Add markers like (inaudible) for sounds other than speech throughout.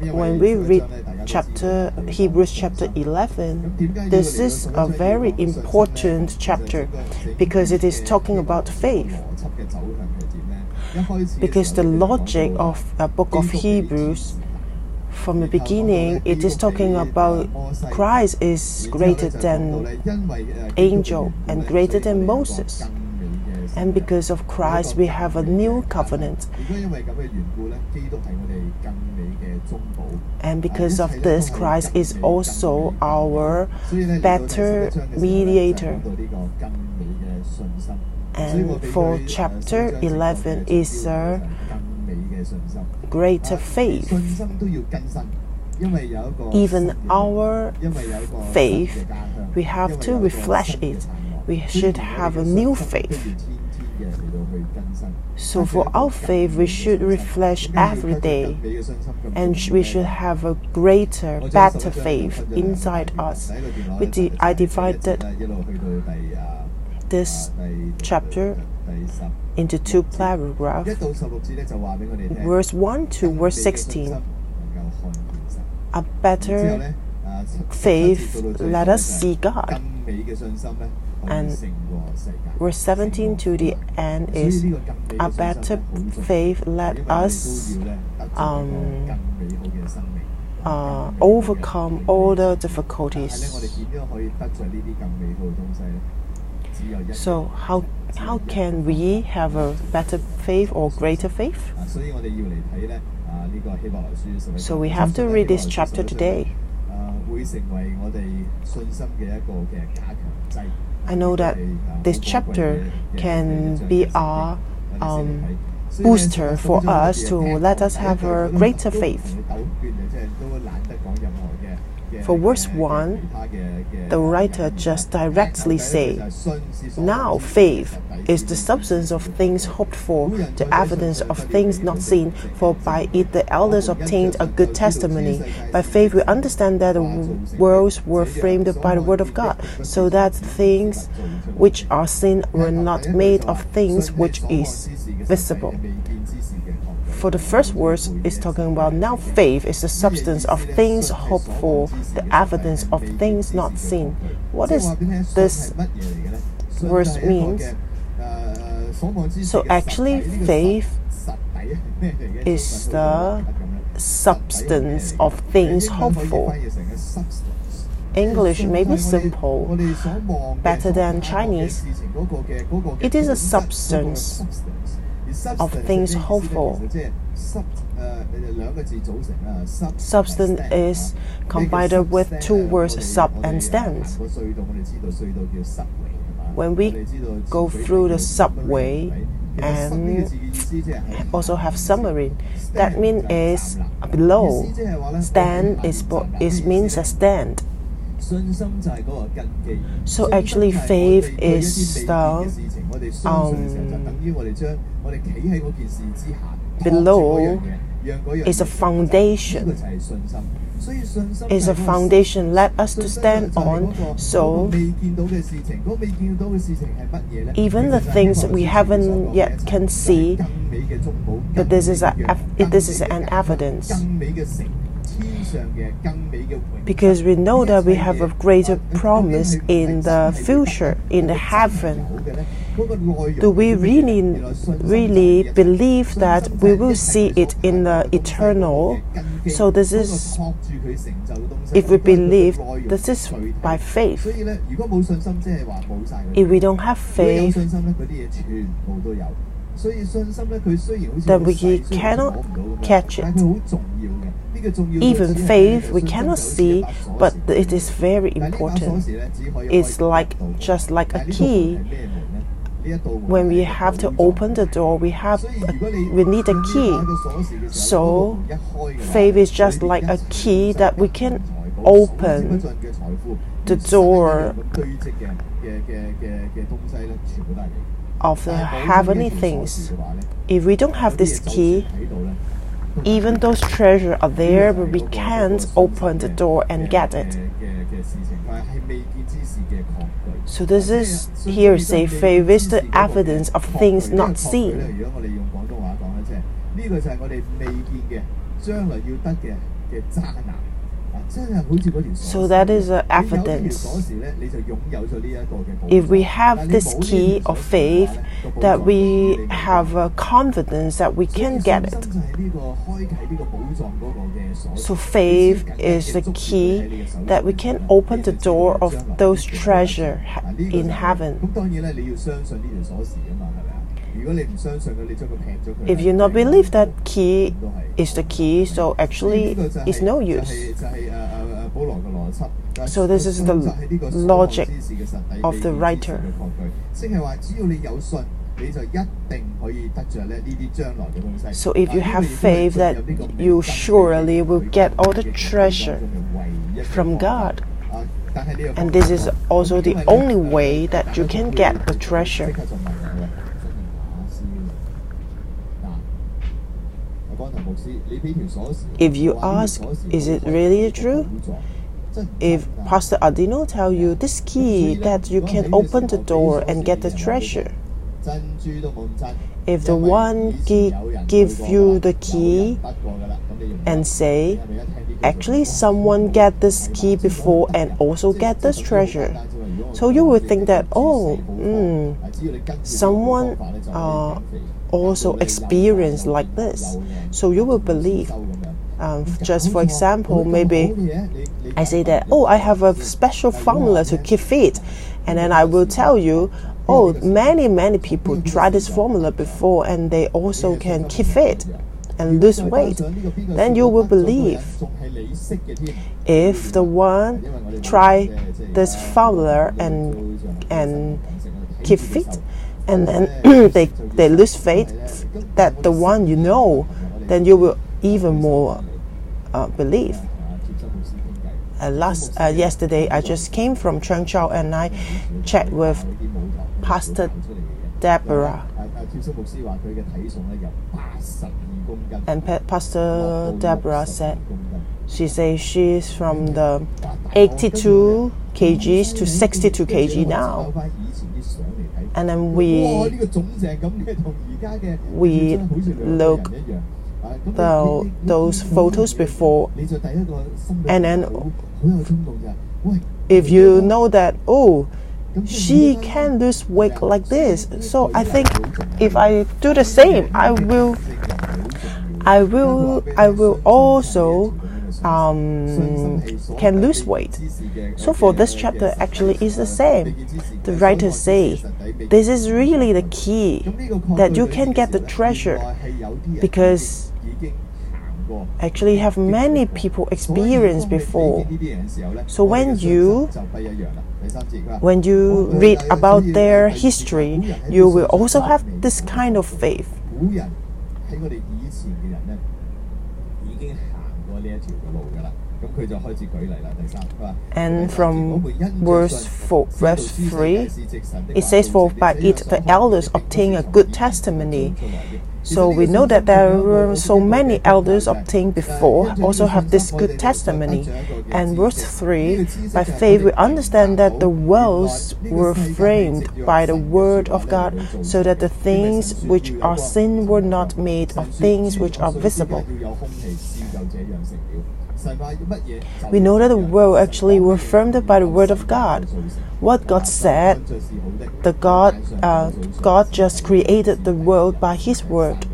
when we read chapter Hebrews chapter 11, this is a very important chapter because it is talking about faith. Because the logic of the book of Hebrews from the beginning, it is talking about Christ is greater than angel and greater than Moses. And because of Christ, we have a new covenant. And because of this, Christ is also our better mediator. And for chapter 11 is a greater faith. Even our faith, we have to refresh it. We should have a new faith. So, for our faith, we should refresh every day, and we should have a greater, better faith inside us. I divided this chapter into two paragraphs, verse 1 to verse 16. A better faith, let us see God. And verse 17 to the end is a better faith, let us um, uh, overcome all the difficulties. So how how can we have a better faith or greater faith? So we have to read this chapter today. I know that this chapter can be our um, booster for us to let us have a (laughs) greater faith. For verse 1, the writer just directly say, Now faith is the substance of things hoped for, the evidence of things not seen, for by it the elders obtained a good testimony. By faith we understand that the worlds were framed by the word of God, so that things which are seen were not made of things which is visible for the first verse is talking about now faith is the substance of things hoped for, the evidence of things not seen. What does this verse means? So actually faith is the substance of things hoped for. English may be simple, better than Chinese. It is a substance of things hopeful. Substance is combined with two words sub and stand. When we go through the subway and also have submarine, that means is below. Stand is, is means a stand. So actually, faith is the um, below is a foundation. Is a foundation let us to stand on. So even the things that we haven't yet can see, but this is a this is an evidence. Because we know that we have a greater promise in the future, in the heaven. Do we really, really believe that we will see it in the eternal? So this is, if we believe, this is by faith. If we don't have faith, then we cannot catch it. Even faith we cannot see, but it is very important. It's like just like a key. When we have to open the door, we have we need a key. So faith is just like a key that we can open the door of the heavenly things. If we don't have this key, even those treasures are there, but we can't open the door and get it. So this is hearsay faith the evidence of things not seen. So that is an evidence. If we have this key of faith, that we have a confidence that we can get it. So faith is the key that we can open the door of those treasure in heaven. If you not believe that key is the key, so actually it's no use. So this is the logic of the writer. So if you have faith that you surely will get all the treasure from God. And this is also the only way that you can get the treasure. If you ask, is it really true? If Pastor Adino tell you this key that you can open the door and get the treasure, if the one key give you the key and say, actually someone get this key before and also get this treasure, so you would think that oh, mm, someone. Uh, also experience like this. So you will believe. Um, just for example, maybe I say that, oh, I have a special formula to keep fit. And then I will tell you, oh, many, many people try this formula before and they also can keep fit and lose weight. Then you will believe. If the one try this formula and and keep fit and then (clears throat) they they lose faith that the one you know, then you will even more uh, believe. Uh, last uh, yesterday, I just came from Changzhou and I chat with Pastor Deborah. And pa Pastor Deborah said, she says she's from the 82 kgs to 62 kg now. And then we we look the, those photos before, and then if you know that oh she can lose weight like this. So I think if I do the same, I will, I will, I will also um, can lose weight. So for this chapter actually is the same. The writers say this is really the key that you can get the treasure because actually have many people experience before. So when you- when you read about their history you will also have this kind of faith 佢就开始举例啦。第三，佢话 And from 我们因着 verse 信 four- 知道 verse 知识 three, 是藉神的 it 话 says, 造 For 成 by 的 it the elders obtain a good testimony. So we know that there were so many elders obtained before also have this good testimony. And verse 3 By faith we understand that the worlds were framed by the word of God, so that the things which are seen were not made of things which are visible. We know that the world actually were formed by the word of God. What God said, the God, uh, God just created the world by His word.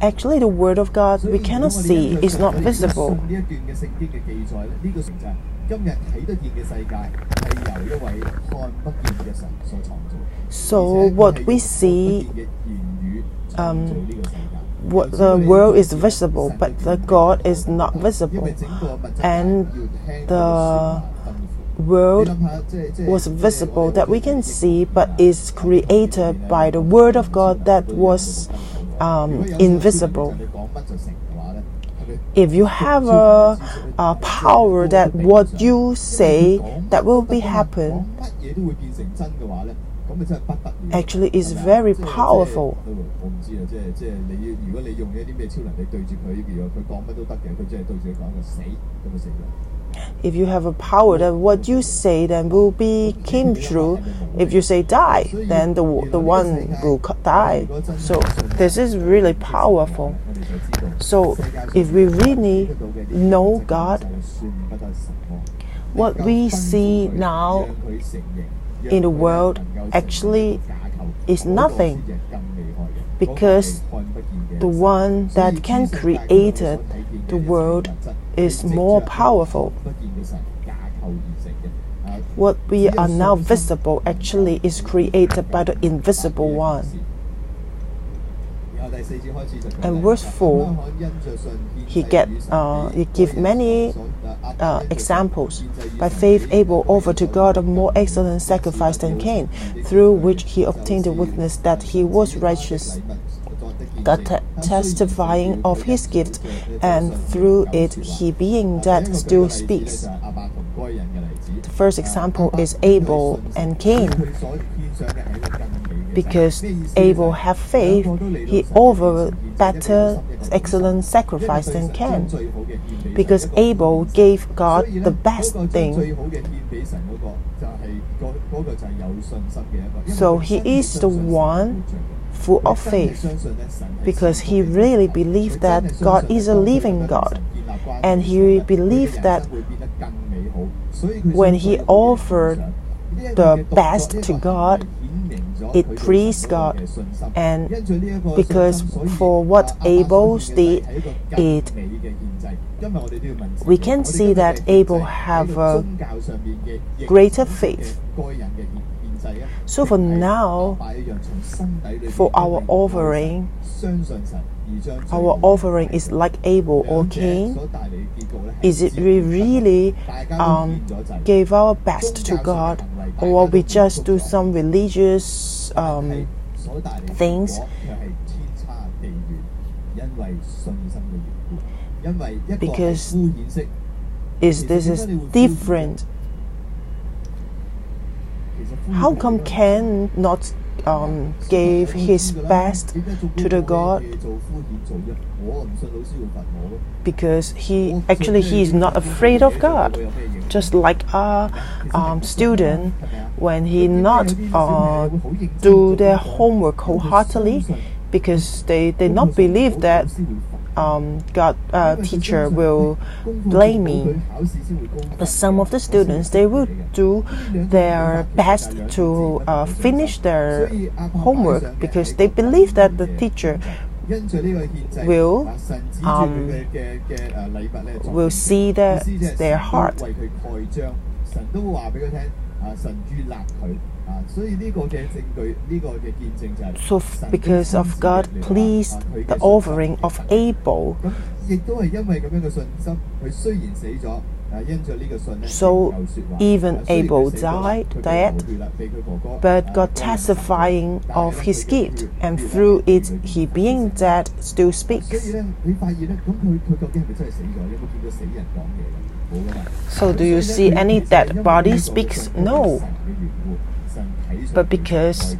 Actually, the word of God we cannot see is not visible. So what we see, um, what the world is visible, but the God is not visible, and the world was visible that we can see, but is created by the word of God that was um, invisible. If you have a, a power that what you say that will be happen, actually is very powerful. If you have a power that what you say then will be came true, if you say die, then the the one will die. So this is really powerful. So if we really know God, what we see now in the world actually is nothing because the one that can create the world is more powerful. What we are now visible actually is created by the invisible one. And verse 4, he get uh, he give many uh, examples. By faith, Abel offered to God a more excellent sacrifice than Cain, through which he obtained the witness that he was righteous. God te- testifying of his gift, and through it, he being dead still speaks. The first example is Abel and Cain. Because Abel had faith, he offered better, excellent sacrifice than Cain. Because Abel gave God the best thing. So he is the one full of faith because he really believed that God is a living God and he believed that when he offered the best to God, it pleased God. And because for what Abel did, it we can see that Abel have a greater faith. So for now, for our offering, our offering is like Abel or Cain. Is it we really um, gave our best to God, or we just do some religious um, things? Because is this is different. How come Cain not um, gave his best to the God because he actually he is not afraid of God. Just like a um, student, when he not uh, do their homework wholeheartedly, because they they not believe that um, God uh, teacher will blame me. But some of the students they will do their best to uh, finish their homework because they believe that the teacher will um, will see the, their heart. So, because of God pleased the offering of Abel, so even Abel died, dead, but God testifying of his gift, and through it he being dead still speaks. So do you see any dead body speaks? No. But because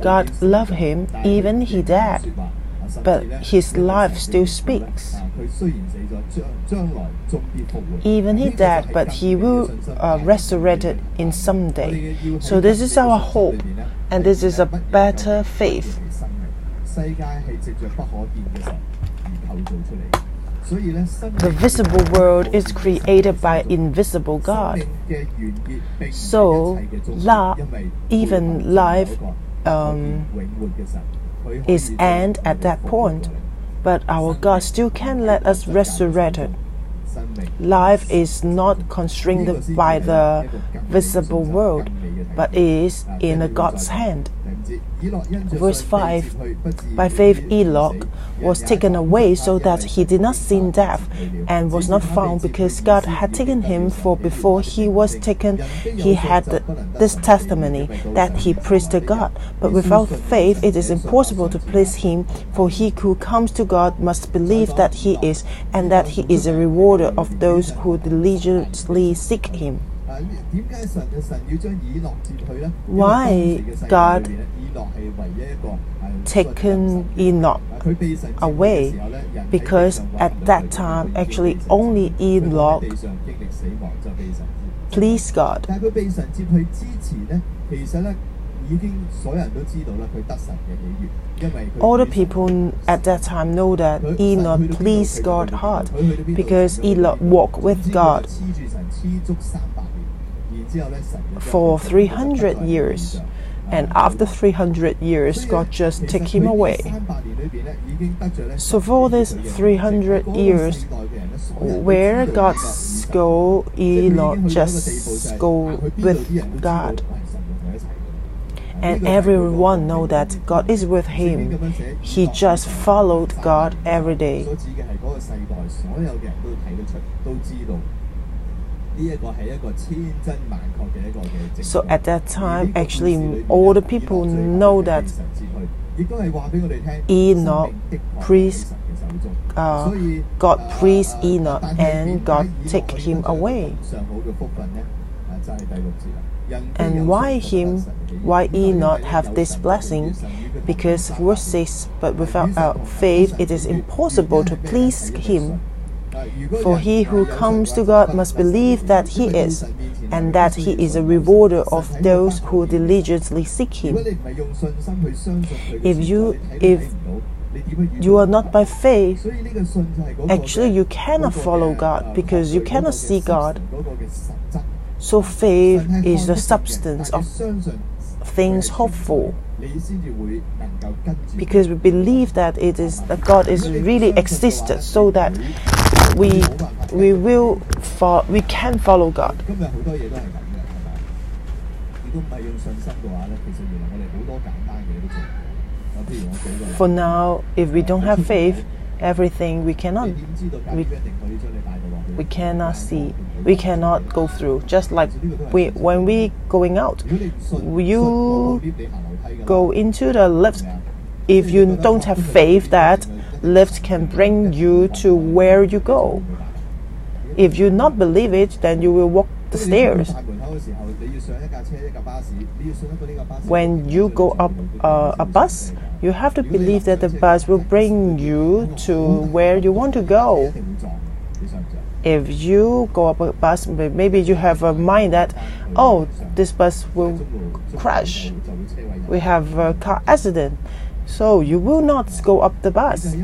God loved him, even he died, but his life still speaks. Even he died, but he will uh, resurrected in some day. So this is our hope, and this is a better faith. The visible world is created by invisible God. So, la, even life um, is end at that point, but our God still can let us resurrect it. Life is not constrained by the visible world, but is in God's hand. Verse 5 By faith, Enoch was taken away so that he did not see death, and was not found because God had taken him. For before he was taken, he had this testimony that he praised to God. But without faith, it is impossible to please him, for he who comes to God must believe that he is, and that he is a rewarder of those who diligently seek him. Why God taken Enoch away because at that time, actually, only Enoch pleased God. 但系佢被神接去之前呢，其实呢已经所有人都知道啦，佢得神嘅喜悦，因为佢 All the 与神 people at that time know that 佢 Enoch 神去到边度 pleased 佢就 God 去到边度 hard 佢去到边度 because 佢就去到边度 Enoch walked with 总之佢 God for 300 years and after 300 years, God just took him away. So for these 300 years, where God's go, not just go with God. And everyone know that God is with him. He just followed God every day. So at that time, actually, all the people know that Enoch, priest, uh, God priest Enoch, and God take him away. And why him? Why Enoch have this blessing? Because verse says, but without uh, faith, it is impossible to please him. For he who comes to God must believe that he is, and that he is a rewarder of those who diligently seek him. If you- if You are not by faith. Actually, you cannot follow God because you cannot see God. So faith is the substance of things hoped for. Because we believe that it is that God is really existed, so that we we will fo- we can follow God. 今日好多嘢都系咁嘅，系咪？如果唔系用信心嘅话咧，其实原来我哋好多简单嘅嘢都做唔到。啊，譬如我举个例 For now, if we don't have faith, everything we cannot 你点知道解 we 决一定可以将你带到落去 we cannot see, we cannot go through. Just like we when we going out, 如果你唔信， Will 信 you 我冇 lift 你行楼梯㗎嘛 go into the lift 系咪啊 if you don't have faith that lift can bring you to where you go. If you not believe it, then you will walk the stairs. When you go up uh, a bus, you have to believe that the bus will bring you to where you want to go. If you go up a bus, maybe you have a mind that, oh, this bus will crash. We have a car accident so you will not go up the bus.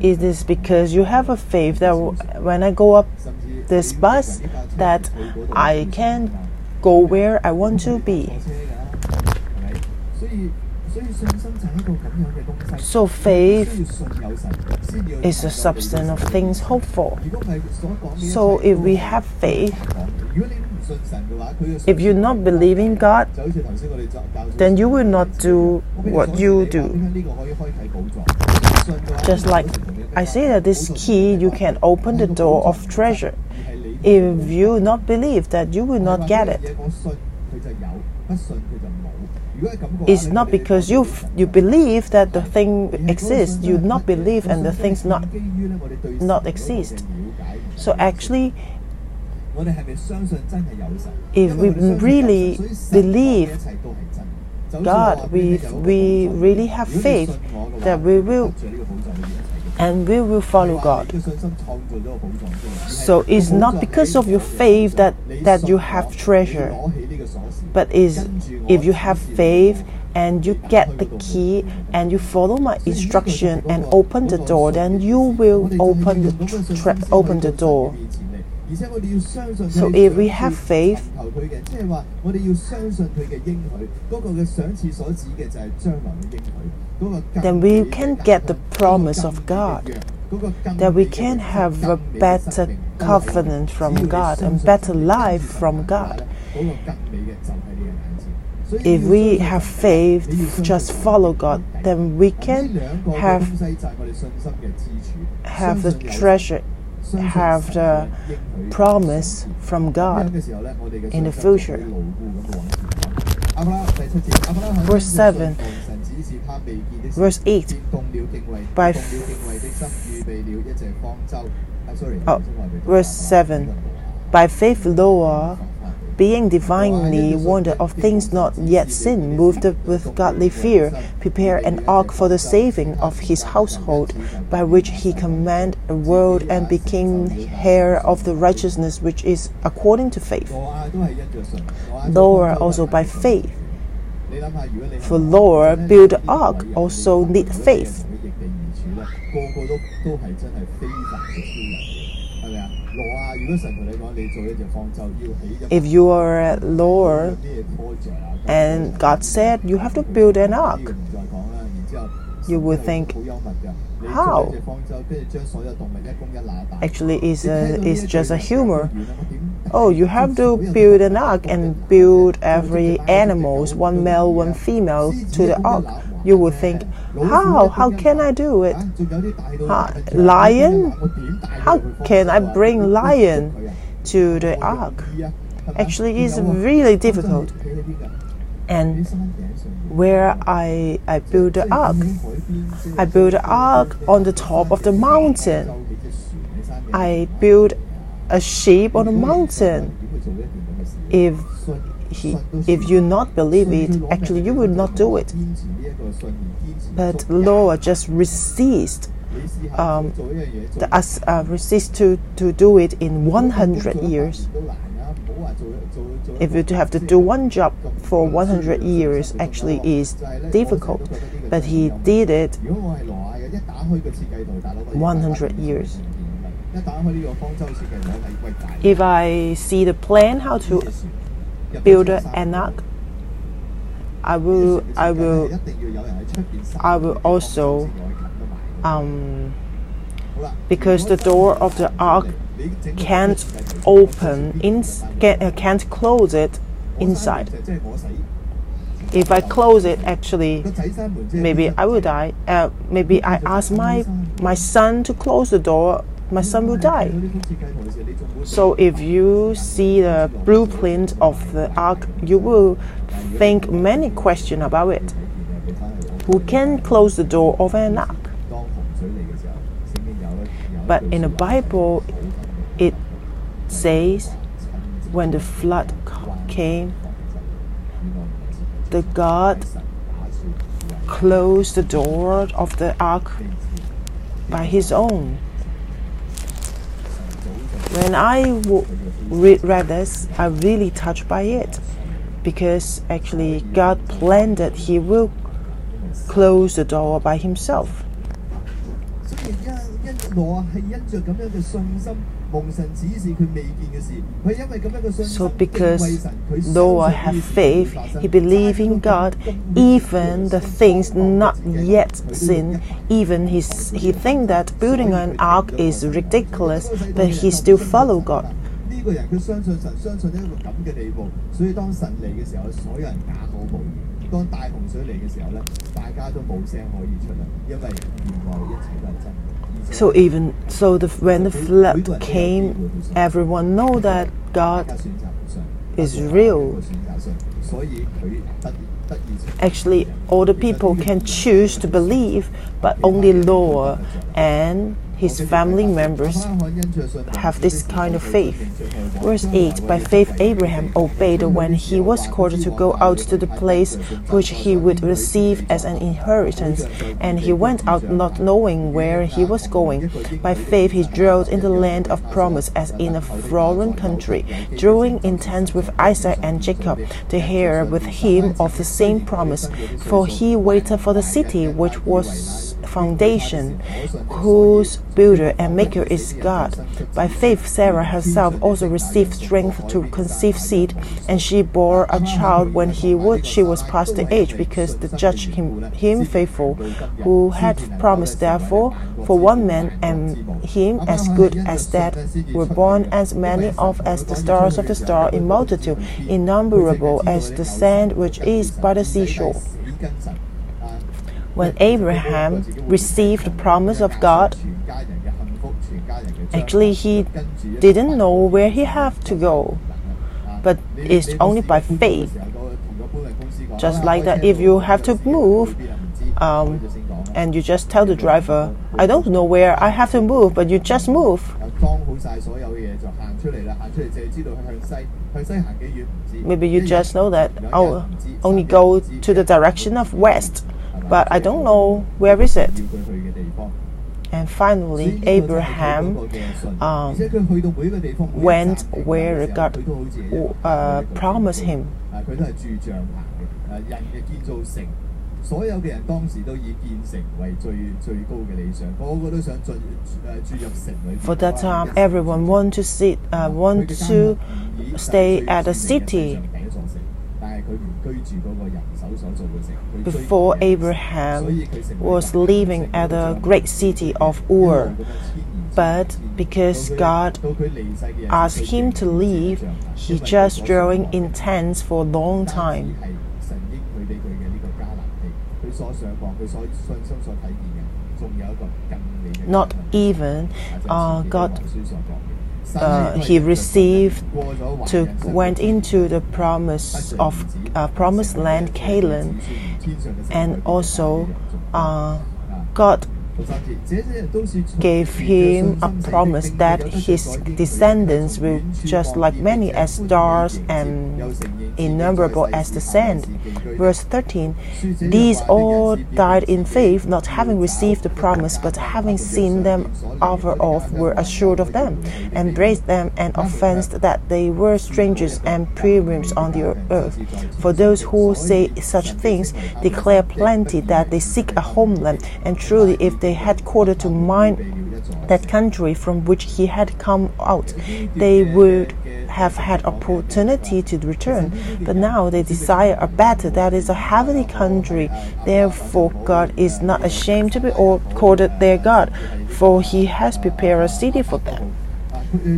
Is this because you have a faith that when I go up this bus, that I can go where I want to be. So faith is the substance of things hoped for. So if we have faith, if you not believe in God, then you will not do what you do. Just like I say that this key, you can open the door of treasure. If you not believe that, you will not get it. It's not because you you believe that the thing exists. You not believe and the things not not exist. So actually, if we really believe God, we, we really have faith that we will and we will follow God. So it's not because of your faith that, that you have treasure, but is if you have faith and you get the key and you follow my instruction and open the door, then you will open the open the door. So if we have faith, then we can get the promise of God. That we can have a better covenant from God, and better life from God. If we have faith, just follow God, then we can have, have the treasure have the promise from God in the future. Verse 7, verse 8 By oh, verse 7 By faith, Noah being divinely warned of things not yet seen, moved with godly fear, prepare an ark for the saving of his household, by which he command a world and became heir of the righteousness which is according to faith. Noah also by faith. For Noah build the ark also need faith. If you are a Lord and God said you have to build an ark, you would think, how? Actually, it's, a, it's just a humor. Oh, you have to build an ark and build every animals, one male, one female, to the ark. You would think, how? How can I do it? How, lion? How can I bring lion to the ark? Actually, it's really difficult. And where I, I build the ark, I build the ark on the top of the mountain. I build a sheep on a mountain. If he, if you not believe it, actually you will not do it. But law just resist, um, the, uh, resist to, to do it in 100 years. If you have to do one job for 100 years, actually is difficult. But he did it 100 years. If I see the plan how to builder ark. I will, I will, I will also, um, because the door of the ark can't open, in, uh, can't close it inside. If I close it, actually, maybe I will die. Uh, maybe I ask my my son to close the door my son will die. So if you see the blueprint of the ark, you will think many questions about it. Who can close the door of an ark? But in the Bible, it says when the flood came, the God closed the door of the ark by his own. When I w- re- read this, I really touched by it because actually God planned that He will close the door by Himself. So, because Noah had faith, he believed in God, even the things not yet seen. Even his, he think that building an ark is ridiculous, but he still follow God. So even so, the, when the flood came, everyone know that God is real. Actually, all the people can choose to believe, but only Noah and his family members have this kind of faith. Verse 8 By faith, Abraham obeyed when he was called to go out to the place which he would receive as an inheritance, and he went out not knowing where he was going. By faith, he dwelt in the land of promise as in a foreign country, dwelling in tents with Isaac and Jacob, the heir with him of the same promise. For he waited for the city which was foundation, whose builder and maker is God. By faith, Sarah herself also received strength to conceive seed, and she bore a child when he would she was past the age, because the judge him, him faithful, who had promised. Therefore, for one man and him as good as that were born as many of as the stars of the star in multitude, innumerable as the sand which is by the seashore when Abraham received the promise of God, actually he didn't know where he have to go, but it's only by faith. Just like that, if you have to move, um, and you just tell the driver, I don't know where I have to move, but you just move. Maybe you just know that, I'll only go to the direction of west but I don't know where is it. And finally, Abraham um, went where God uh, promised him. For that time, everyone want to sit, uh, want to stay at a city before Abraham was living at the great city of Ur, but because God asked him to leave, he just drawing in tents for a long time. Not even uh, God uh, he received to went into the promise of uh, promised land Canaan, and also uh, God gave him a promise that his descendants will just like many as stars and innumerable as the sand. Verse 13 These all died in faith, not having received the promise, but having seen them afar off, were assured of them, embraced them, and offensed that they were strangers and pilgrims on the earth. For those who say such things declare plenty that they seek a homeland, and truly, if they had quarter to mine that country from which he had come out, they would have had opportunity to return. But now they desire a better, that is a heavenly country. Therefore, God is not ashamed to be called their God, for he has prepared a city for them.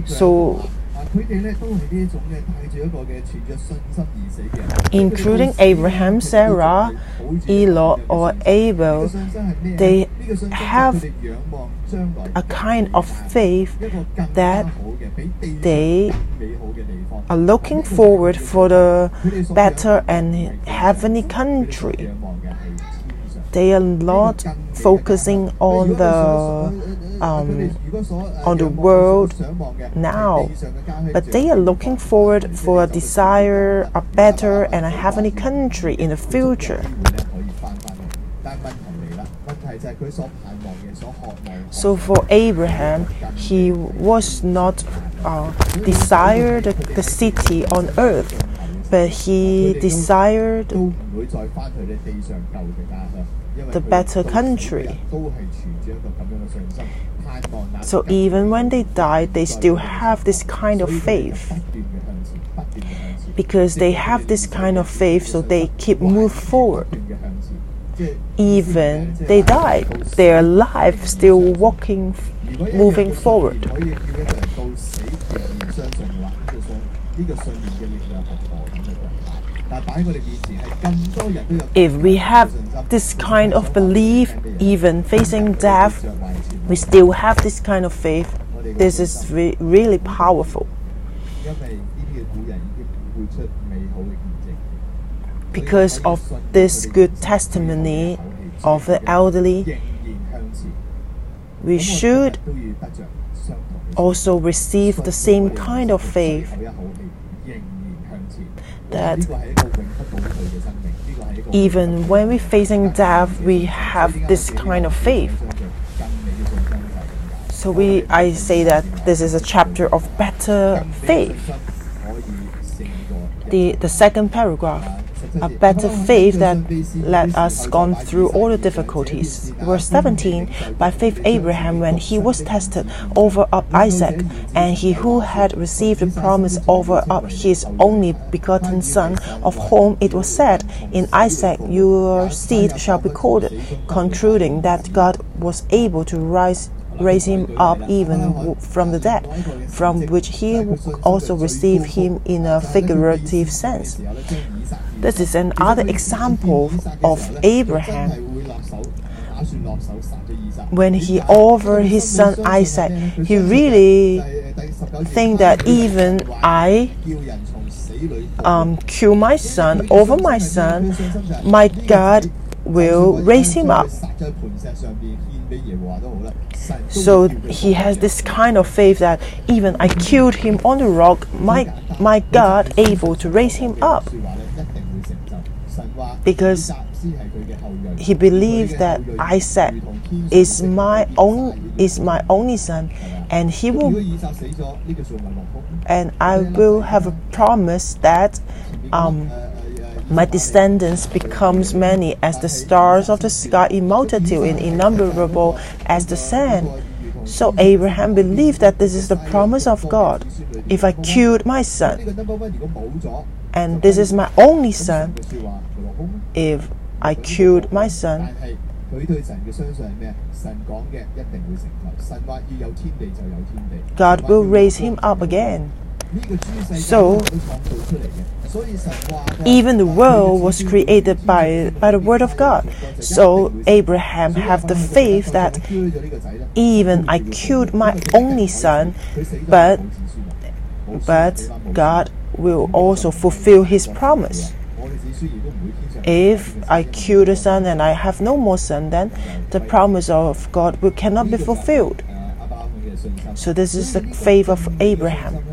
So, Including Abraham, Sarah, Eloh, or Abel, they have a kind of faith that they are looking forward for the better and heavenly country. They are not focusing on the um, on the world now, but they are looking forward for a desire, a better and a heavenly country in the future. So for Abraham, he was not uh, desired the, the city on earth, but he desired the better country. So even when they die, they still have this kind of faith. Because they have this kind of faith, so they keep move forward. Even they died, their life still walking, moving forward. If we have this kind of belief, even facing death, we still have this kind of faith. This is re- really powerful. Because of this good testimony of the elderly, we should also receive the same kind of faith that even when we're facing death, we have this kind of faith. So we, I say that this is a chapter of better faith. The, the second paragraph, a better faith that let us gone through all the difficulties. Verse 17, by faith Abraham, when he was tested, over up Isaac, and he who had received the promise over up his only begotten son, of whom it was said, In Isaac your seed shall be called, concluding that God was able to rise raise him up even from the dead, from which he also received him in a figurative sense. This is another example of Abraham. When he offered his son Isaac, he really think that even I um, kill my son over my son, my God will raise him up. So he has this kind of faith that even I killed him on the rock, my, my God able to raise him up. Because he believes that Isaac is my own is my only son and he will and I will have a promise that um, my descendants becomes many as the stars of the sky in multitude and innumerable as the sand. So Abraham believed that this is the promise of God. If I killed my son, and this is my only son, if I killed my son, God will raise him up again. So, even the world was created by, by the word of God. So, Abraham had the faith that even I killed my only son, but, but God will also fulfill his promise. If I kill the son and I have no more son, then the promise of God will cannot be fulfilled. So this is the faith of Abraham.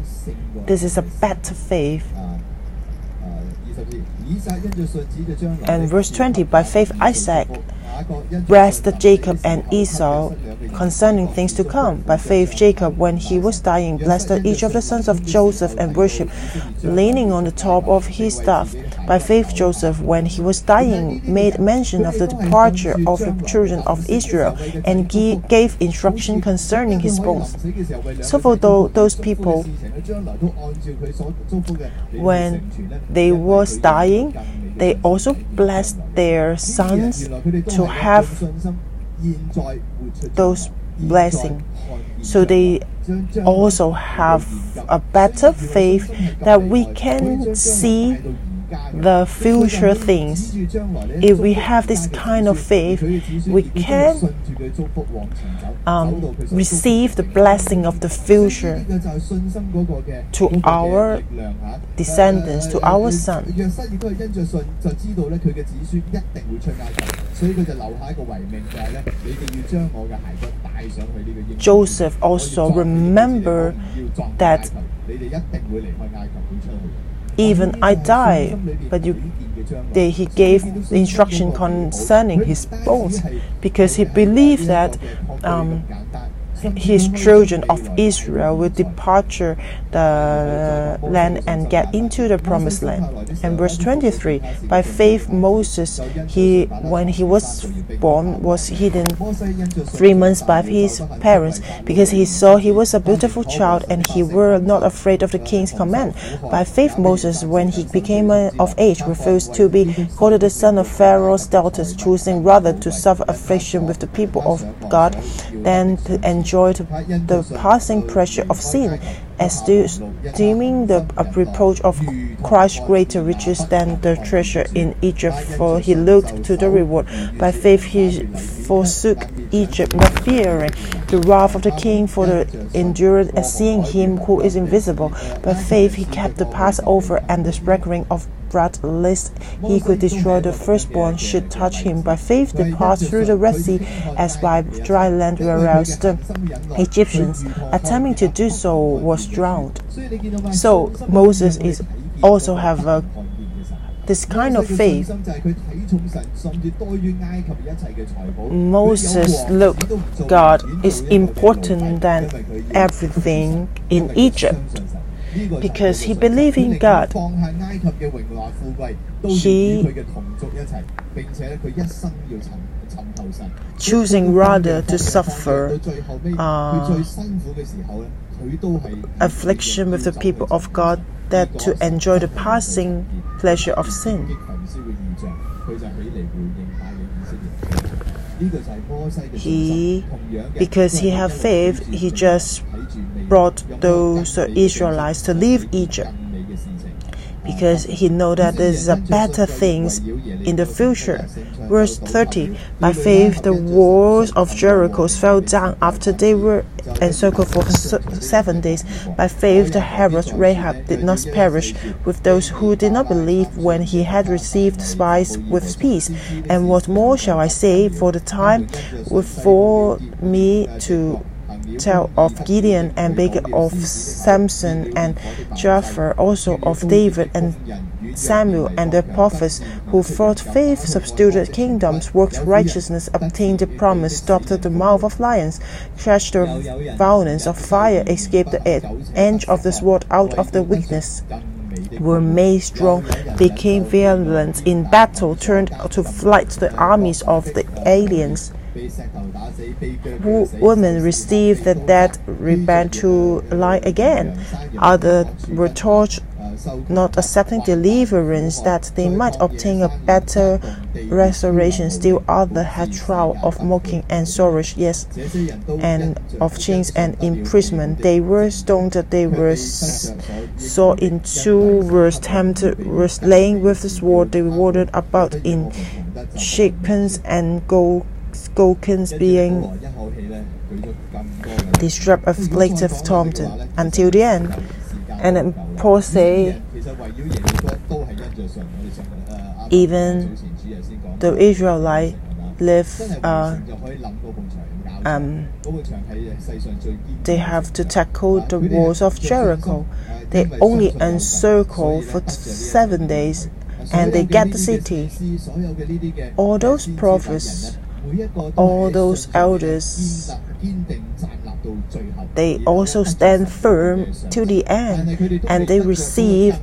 This is a better faith. And verse 20, by faith Isaac blessed Jacob and Esau concerning things to come. By faith, Jacob, when he was dying, blessed each of the sons of Joseph and worshipped, leaning on the top of his staff. By faith, Joseph, when he was dying, made mention of the departure of the children of Israel and gave instruction concerning his bones. So for those people, when they was dying, they also blessed their sons to have those blessings. So they also have a better faith that we can see the future things. If we have this kind of faith, we can um, receive the blessing of the future to our descendants, to our son. Joseph also remembered that even I die. But you, they, he gave the instruction concerning his bones because he believed that um, his children of Israel will departure the land and get into the promised land. And verse 23, by faith Moses, he when he was born was hidden three months by his parents because he saw he was a beautiful child and he were not afraid of the king's command. By faith Moses, when he became of age, refused to be called the son of Pharaoh's daughters, choosing rather to suffer affliction with the people of God than to enjoy the, the passing pressure of sin, esteeming the reproach of Christ greater riches than the treasure in Egypt, for he looked to the reward. By faith he forsook Egypt, not fearing the wrath of the king, for the endurance as seeing him who is invisible. By faith he kept the Passover and the sprinkling of blood, lest he could destroy the firstborn should touch him. By faith they passed through the Red Sea as by dry land, whereas the Egyptians, attempting to do so, was drowned. So Moses is also have a, this kind of faith. Moses looked God is important than everything in Egypt because he believed in God. He choosing rather to suffer uh, affliction with the people of God than to enjoy the passing pleasure of sin. He, because he had faith, he just brought those uh, Israelites to leave Egypt. Because he know that there's a better things in the future. Verse 30 By faith, the walls of Jericho fell down after they were encircled for seven days. By faith, the Herod Rahab did not perish with those who did not believe when he had received spies with peace. And what more shall I say? For the time before me to tell of Gideon and Barak of Samson and Jephthah, also of David and Samuel and the prophets who fought faith, subdued kingdoms, worked righteousness, obtained the promise, stopped the mouth of lions, crushed the violence of fire, escaped the edge of the sword out of the weakness were made strong, became violent in battle, turned to flight the armies of the aliens women received the dead rebel to lie again. Others were tortured, not accepting deliverance that they might obtain a better restoration. Still others had trial of mocking and sorrows, yes, and of chains and imprisonment. They were stoned, they were saw in two, were tempted, were slain with the sword. They wandered about in shapens and gold Skulkins being disrupt of Thompson until the end. And then Paul say, even the Israelite live, uh, um, they have to tackle the walls of Jericho. They only encircle for seven days and they get the city. All those prophets all those elders, they also stand firm to the end and they receive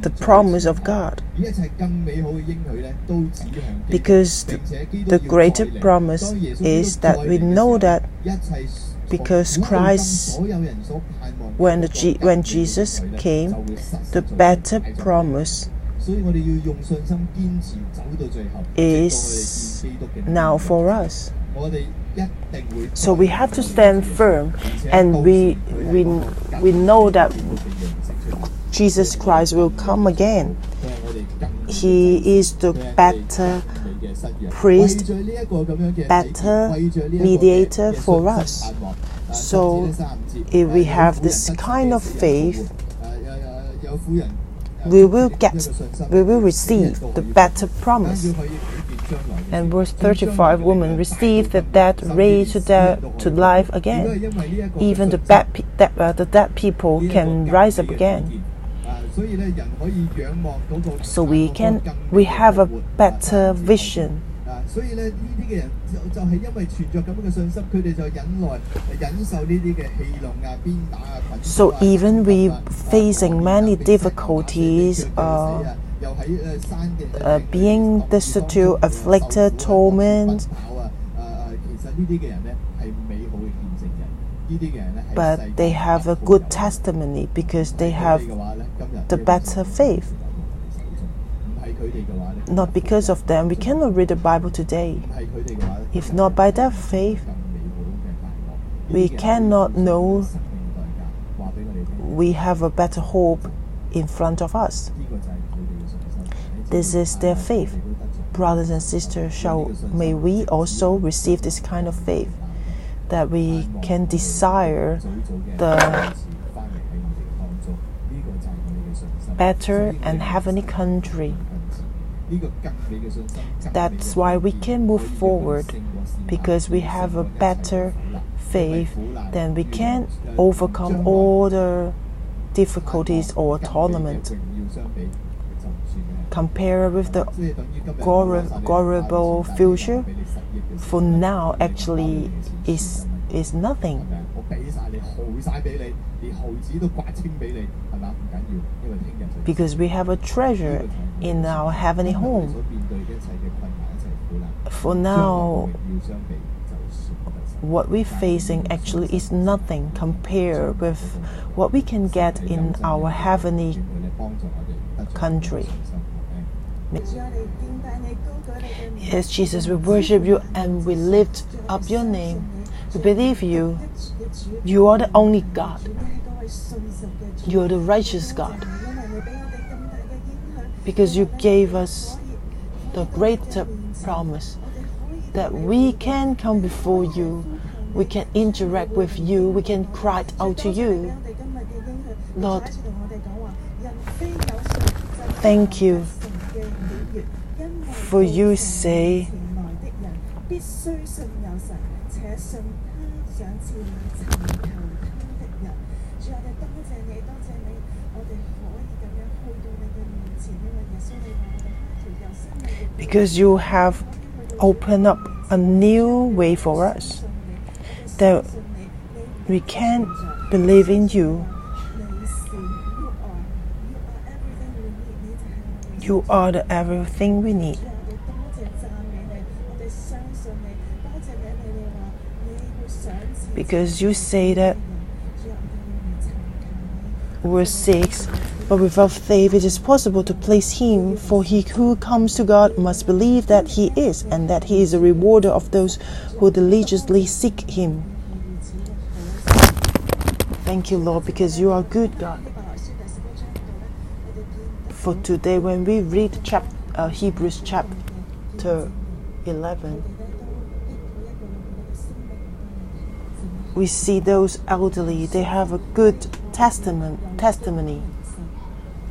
the promise of God. Because the greater promise is that we know that because Christ, when, the, when Jesus came, the better promise is now for us. So we have to stand firm and we, we, we know that Jesus Christ will come again. He is the better priest, better mediator for us. So if we have this kind of faith, we will get, we will receive the better promise. And verse 35 women received the dead raised to, life again. Even the, bad pe- uh, the dead people can rise up again. So we can we have a better vision 所以咧，呢啲嘅人就就系因为存着咁样嘅信心，佢哋就忍耐、忍受呢啲嘅戏弄啊、鞭打啊、捆。So even we facing many difficulties, uh, uh, being destitute, afflicted, torment. But they have a good testimony because they have the better faith. Not because of them, we cannot read the Bible today. If not by their faith, we cannot know we have a better hope in front of us. This is their faith. Brothers and sisters, shall may we also receive this kind of faith that we can desire the better and heavenly country. That's why we can move forward because we have a better faith, then we can overcome all the difficulties or tournament. Compare with the horrible future, for now actually is is nothing. Because we have a treasure in our heavenly home. For now, what we're facing actually is nothing compared with what we can get in our heavenly country. Yes, Jesus, we worship you and we lift up your name believe you. You are the only God. You are the righteous God. Because you gave us the greater promise that we can come before you, we can interact with you, we can cry out to you. Lord, thank you. For you say, 必须信有神，且信他赏赐那寻求他的人。主，我哋多谢你，多谢你，我哋可以咁样去到你嘅面前，因为耶稣你话我哋开条又新嘅路。 because you have opened up a new way for us that we can believe in you. You are the everything we need. Because you say that verse 6 But without faith it is possible to please him, for he who comes to God must believe that he is, and that he is a rewarder of those who diligently seek him. Thank you, Lord, because you are good, God. For today, when we read chap- uh, Hebrews chapter 11, we see those elderly, they have a good testament, testimony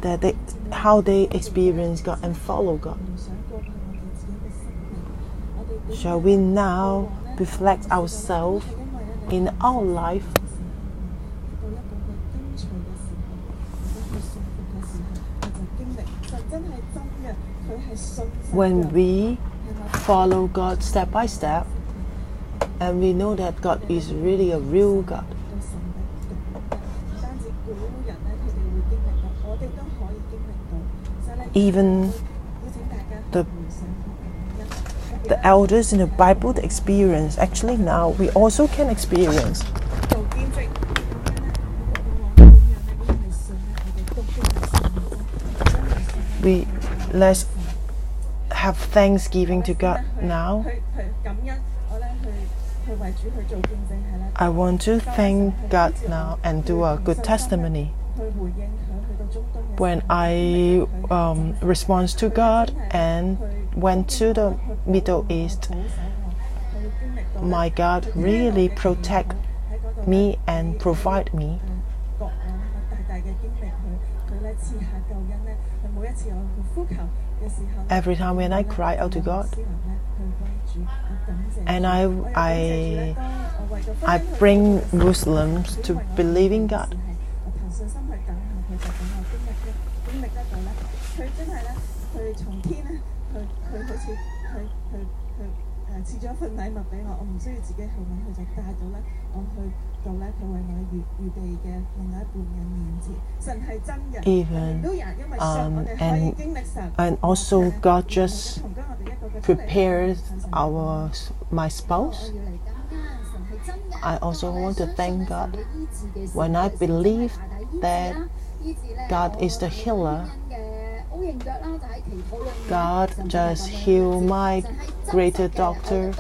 that they, how they experience God and follow God. Shall we now reflect ourselves in our life when we follow God step by step and we know that God is really a real God? Even the the elders in the Bible experience actually now we also can experience. We let's have thanksgiving to God now. I want to thank God now and do a good testimony. When I um, respond to God and went to the Middle East, my God really protect me and provide me. Every time when I cry out to God, and I, I, I bring Muslims to believe in God. (laughs) Even and and also God just prepares our my spouse. I also want to thank God when I believe that God is the healer. God just heal my greater daughter,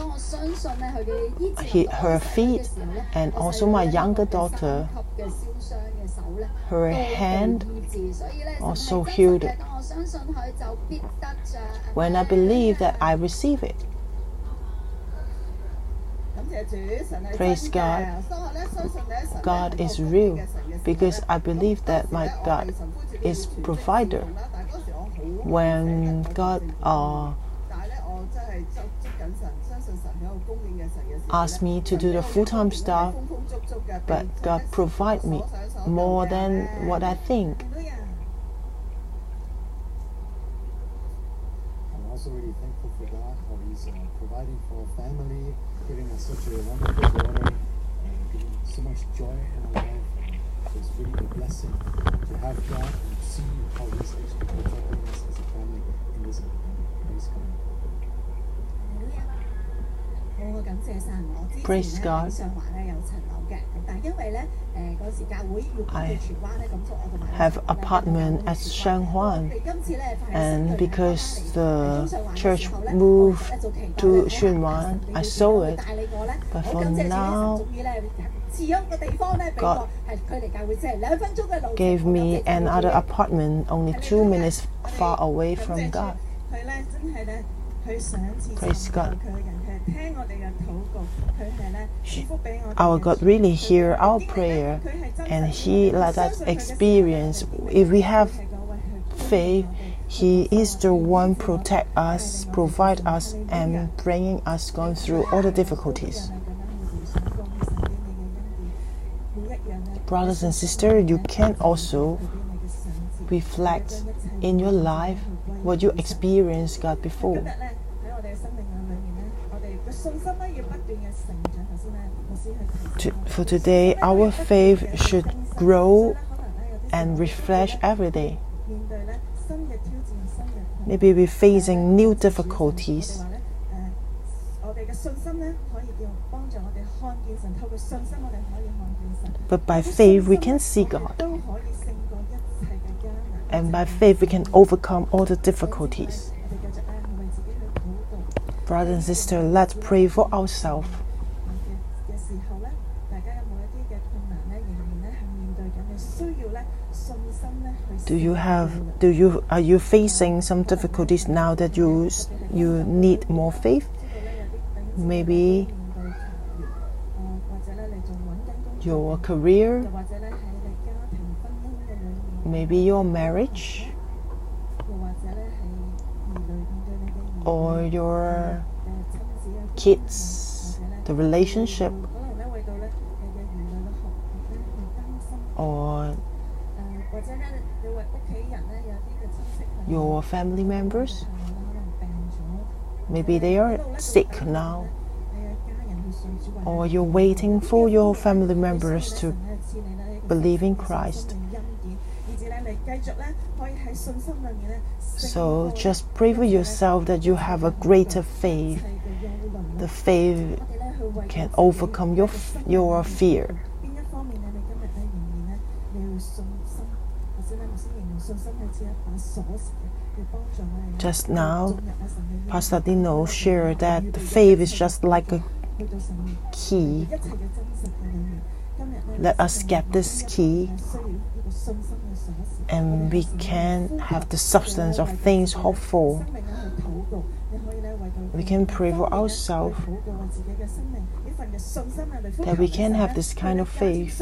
he, her feet, and also my younger daughter. Her hand also healed. it. When I believe that I receive it. Praise God. God is real because I believe that my God is provider. When God uh, asked me to do the full-time stuff, but God provide me more than what I think. I'm also really thankful for God how uh, providing for our family, giving us such a wonderful daughter, and giving so much joy in our life. It's really a blessing to have God see how this is affecting us as a family in apartment at Sheung Wan, and because the church moved to Sheung Wan, I sold it. But for now, God gave me another apartment only two minutes far away from God. Praise God. Our God really hear our prayer and He let us experience. If we have faith, He is the one protect us, provide us, and bringing us going through all the difficulties. brothers and sisters, you can also reflect in your life what you experienced God before. To, for today, our faith should grow and refresh every day. Maybe we're facing new difficulties. But by faith, we can see God. And by faith, we can overcome all the difficulties. Brothers and sisters, let's pray for ourselves. Do you have do you are you facing some difficulties now that you you need more faith? Maybe your career, maybe your marriage, or your kids, the relationship, or your family members. Maybe they are sick now or you're waiting for your family members to believe in Christ. So just pray for yourself that you have a greater faith. The faith can overcome your your fear. Just now, Pastor Dino shared that the faith is just like a key. Let us get this key and we can have the substance of things hoped for. We can pray for ourselves that we can have this kind of faith.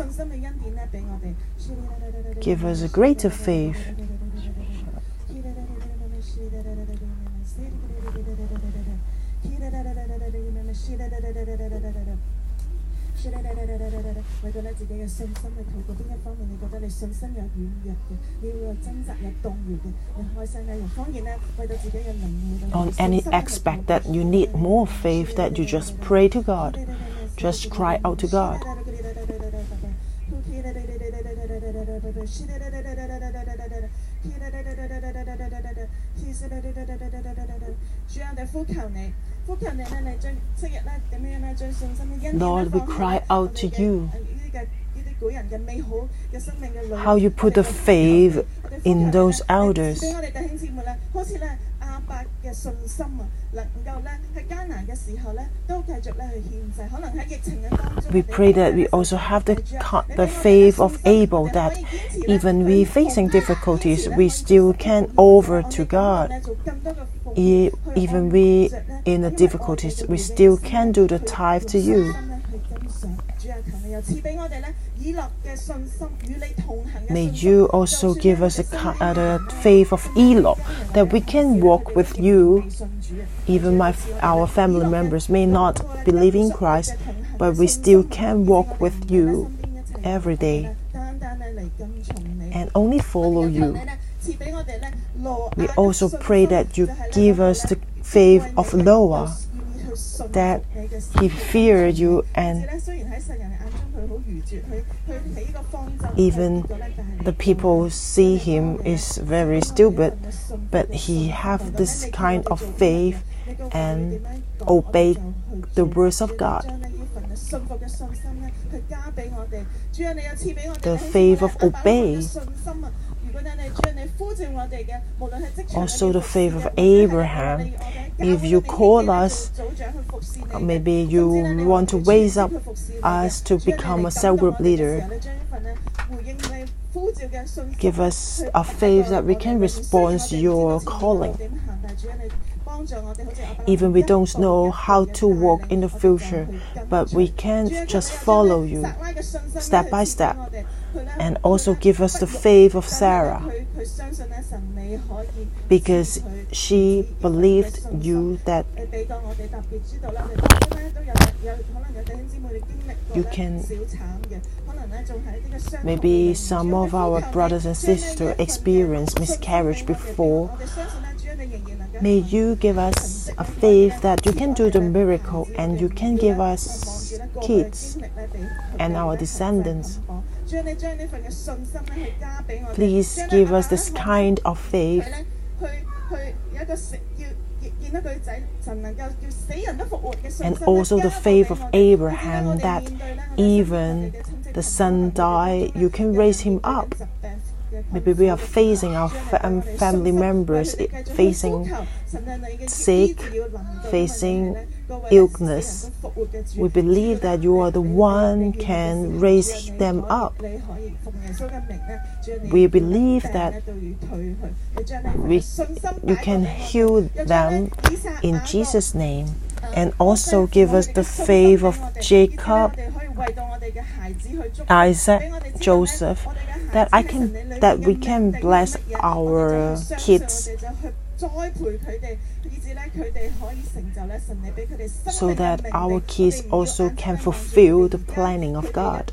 Give us a greater faith 為到咧自己嘅信心去禱告，邊一方面你覺得你信心有軟弱嘅，你會有掙扎、有動搖嘅，你開聲咧用方言咧為到自己嘅靈會到 On 你嘅信 any 心去禱 aspect 告 that you need more faith, that you just pray to God. Just cry out to God. Lord, we cry out to you. How you put the faith in those elders. 我哋弟兄姊妹咧，好似咧亚伯嘅信心啊，能够咧喺艰难嘅时候咧，都继续咧去献祭。可能喺疫情嘅当中 We pray that we also have the, co- the faith of Abel, that even we facing difficulties, we still can over to God. E- even we in the difficulties, we still can do the tithe to you. May you also give us the faith of Enoch, that we can walk with you. Even my, our family members may not believe in Christ, but we still can walk with you every day and only follow you. We also pray that you give us the faith of Noah, that he feared you and even the people see him is very stupid, but he have this kind of faith and obey the words of God. The faith of obey. Also the faith of Abraham. If you call us maybe you want to raise up us to become a cell group leader. Give us a faith that we can respond to your calling. Even we don't know how to walk in the future, but we can just follow you step by step. And also give us the faith of Sarah. Because she believed you that you can maybe some of our brothers and sisters experienced miscarriage before. May you give us a faith that you can do the miracle and you can give us kids and our descendants please give us this kind of faith and also the faith of Abraham that even the son died, you can raise him up. Maybe we are facing our fam um, family members facing sick, facing illness. We believe that you are the one can raise them up. We believe that we, you can heal them in Jesus' name and also give us the faith of Jacob, Isaac, Joseph, that I can that we can bless our kids so that our kids also can fulfill the planning of God.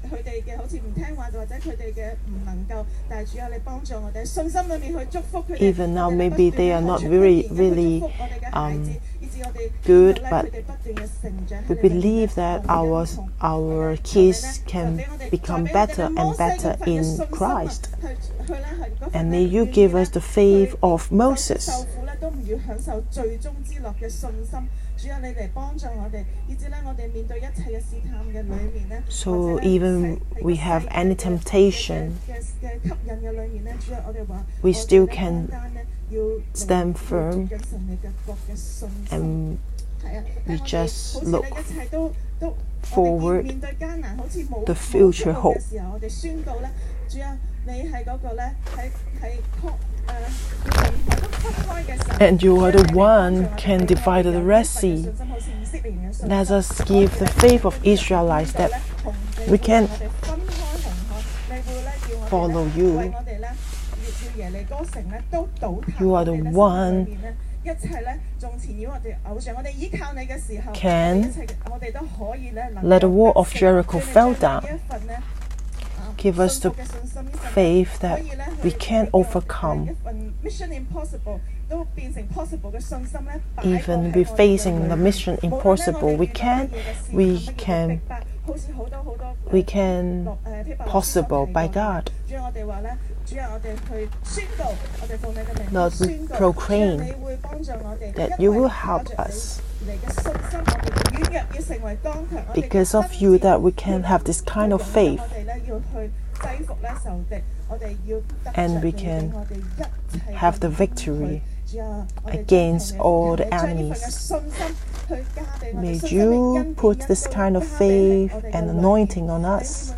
Even now, maybe they are not really, really um, good, but we believe that our our kids can become better and better in Christ. And may you give us the faith of Moses. So even we have any temptation, we still can stand firm and we just look forward the future hope. And you are the one can divide the Red Sea. Let us give the faith of Israelites that we can follow you. You are the one can let the wall of Jericho fall down. Give us the faith that we can overcome. Even we facing the mission impossible, we can, we can, we can possible by God. Lord, we proclaim that you will help us. Because of you, that we can have this kind of faith. And we can have the victory against all the enemies. May you put this kind of faith and anointing on us.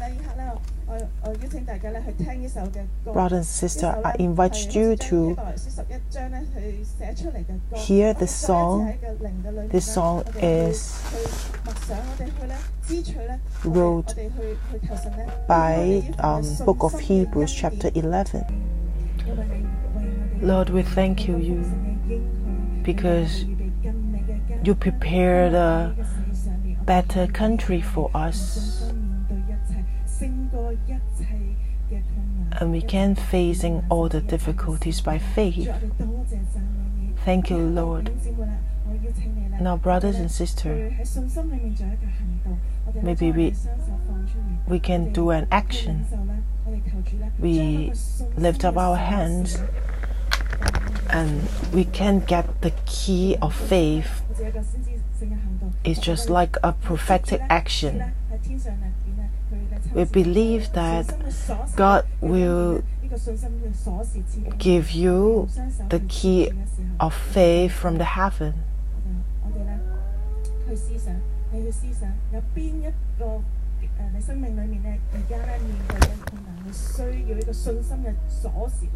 Brother and sister, I invite you to hear the song. This song is wrote by um, Book of Hebrews, chapter 11. Lord, we thank you, you because you prepared a better country for us and we can facing all the difficulties by faith. Thank you, Lord. Now, brothers and sisters, maybe we we can do an action. We lift up our hands and we can get the key of faith. It's just like a prophetic action we believe that God will give you the key of faith from the heaven.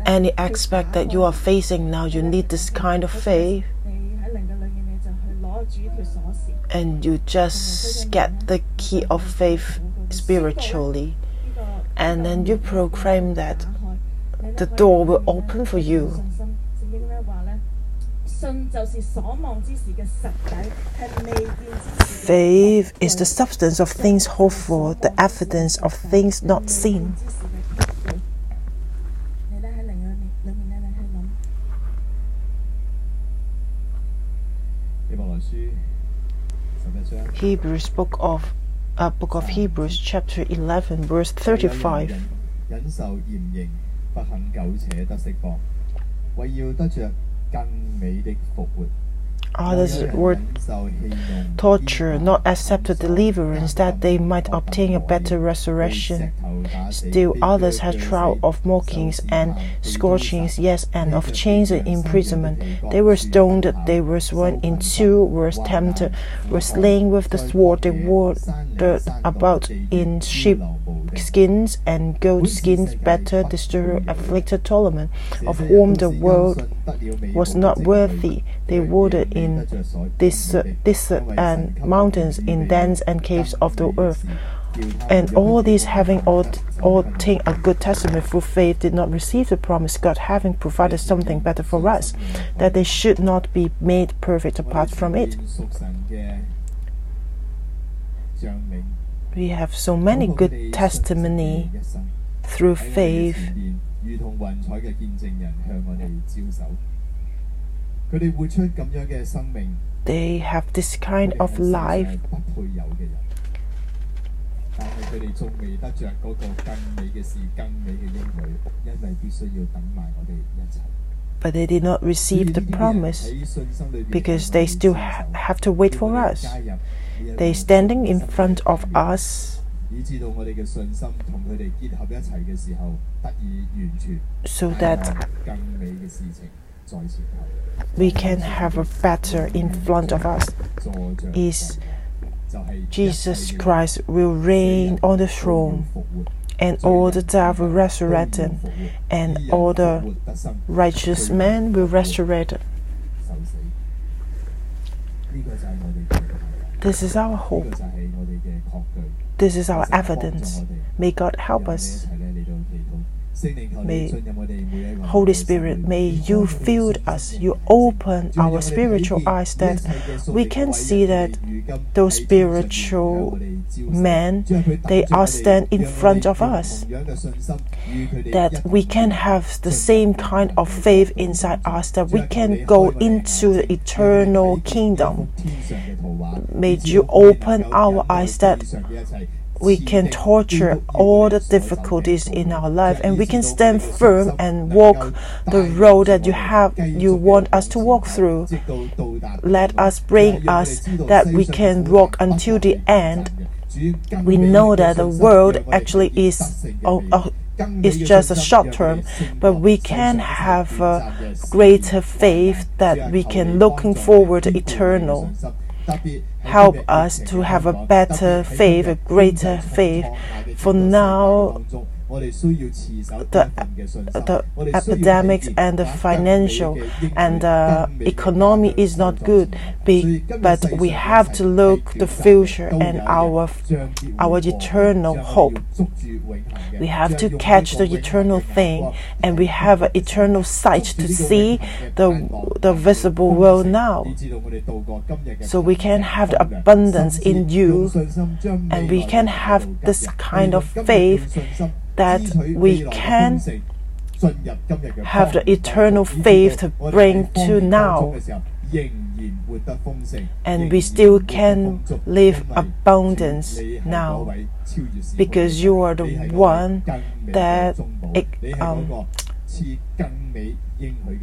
Any aspect that you are facing now, you need this kind of faith. And you just get the key of faith spiritually. And then you proclaim that the door will open for you Faith is the substance of things hoped for, the evidence of things not seen. 你咧喺灵里面里面咧，你去谂。希伯来书十一章。 Hebrews book of uh, book of Hebrews chapter 11 verse 35. 忍忍受严刑，不肯苟且得释放，为要得着更美的复活。 Others were tortured, not accept the deliverance that they might obtain a better resurrection. Still others had trial of mockings and scorchings, yes, and of chains and imprisonment. They were stoned, they were sworn in two, were tempted, were slain with the sword. They wandered about in sheep skins and goat skins, better, disturbed, afflicted, torment, of whom the world was not worthy. They wandered in desert, desert and mountains, in dens and caves of the earth. And all these, having all, all a good testimony through faith, did not receive the promise, God having provided something better for us, that they should not be made perfect apart from it. We have so many good testimony through faith. They have this kind of life. But they did not receive the promise because they still ha have to wait for us. They standing in front of us. So that we can have a better in front of us is Jesus Christ will reign on the throne and all the dead will resurrect him, and all the righteous men will resurrect him. This is our hope. This is our evidence. May God help us May Holy Spirit, may you fill us, you open our spiritual eyes that we can see that those spiritual men, they are stand in front of us. That we can have the same kind of faith inside us, that we can go into the eternal kingdom. May you open our eyes that we can torture all the difficulties in our life and we can stand firm and walk the road that you have you want us to walk through. Let us bring us that we can walk until the end. We know that the world actually is uh, uh, is just a short term but we can have a greater faith that we can looking forward eternal help us to have a better faith, a greater faith. For now, the, the epidemics and the financial and the economy is not good, but we have to look the future and our our eternal hope. We have to catch the eternal thing, and we have an eternal sight to see the the visible world now. So we can have the abundance in you, and we can have this kind of faith that we can have the eternal faith to bring to now. And we still can live abundance now because you are the one that um,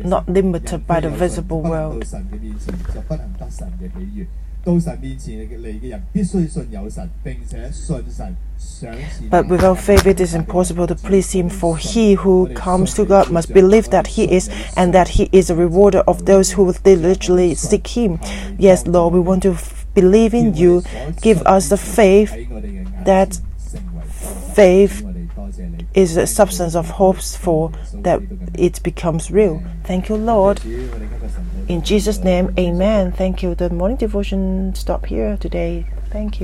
not limited by the visible world. 到神面前嚟嘅人必须信有神，并且信神赏赐。 But without faith it is impossible to please Him, for he who comes to God must believe that He is, and that He is a rewarder of those who diligently seek Him. Yes, Lord, we want to f- believe in you. Give us the faith that faith is a substance of hopes for that it becomes real. Thank you, Lord. In Jesus' name, amen. Thank you. The morning devotion stop here today. Thank you.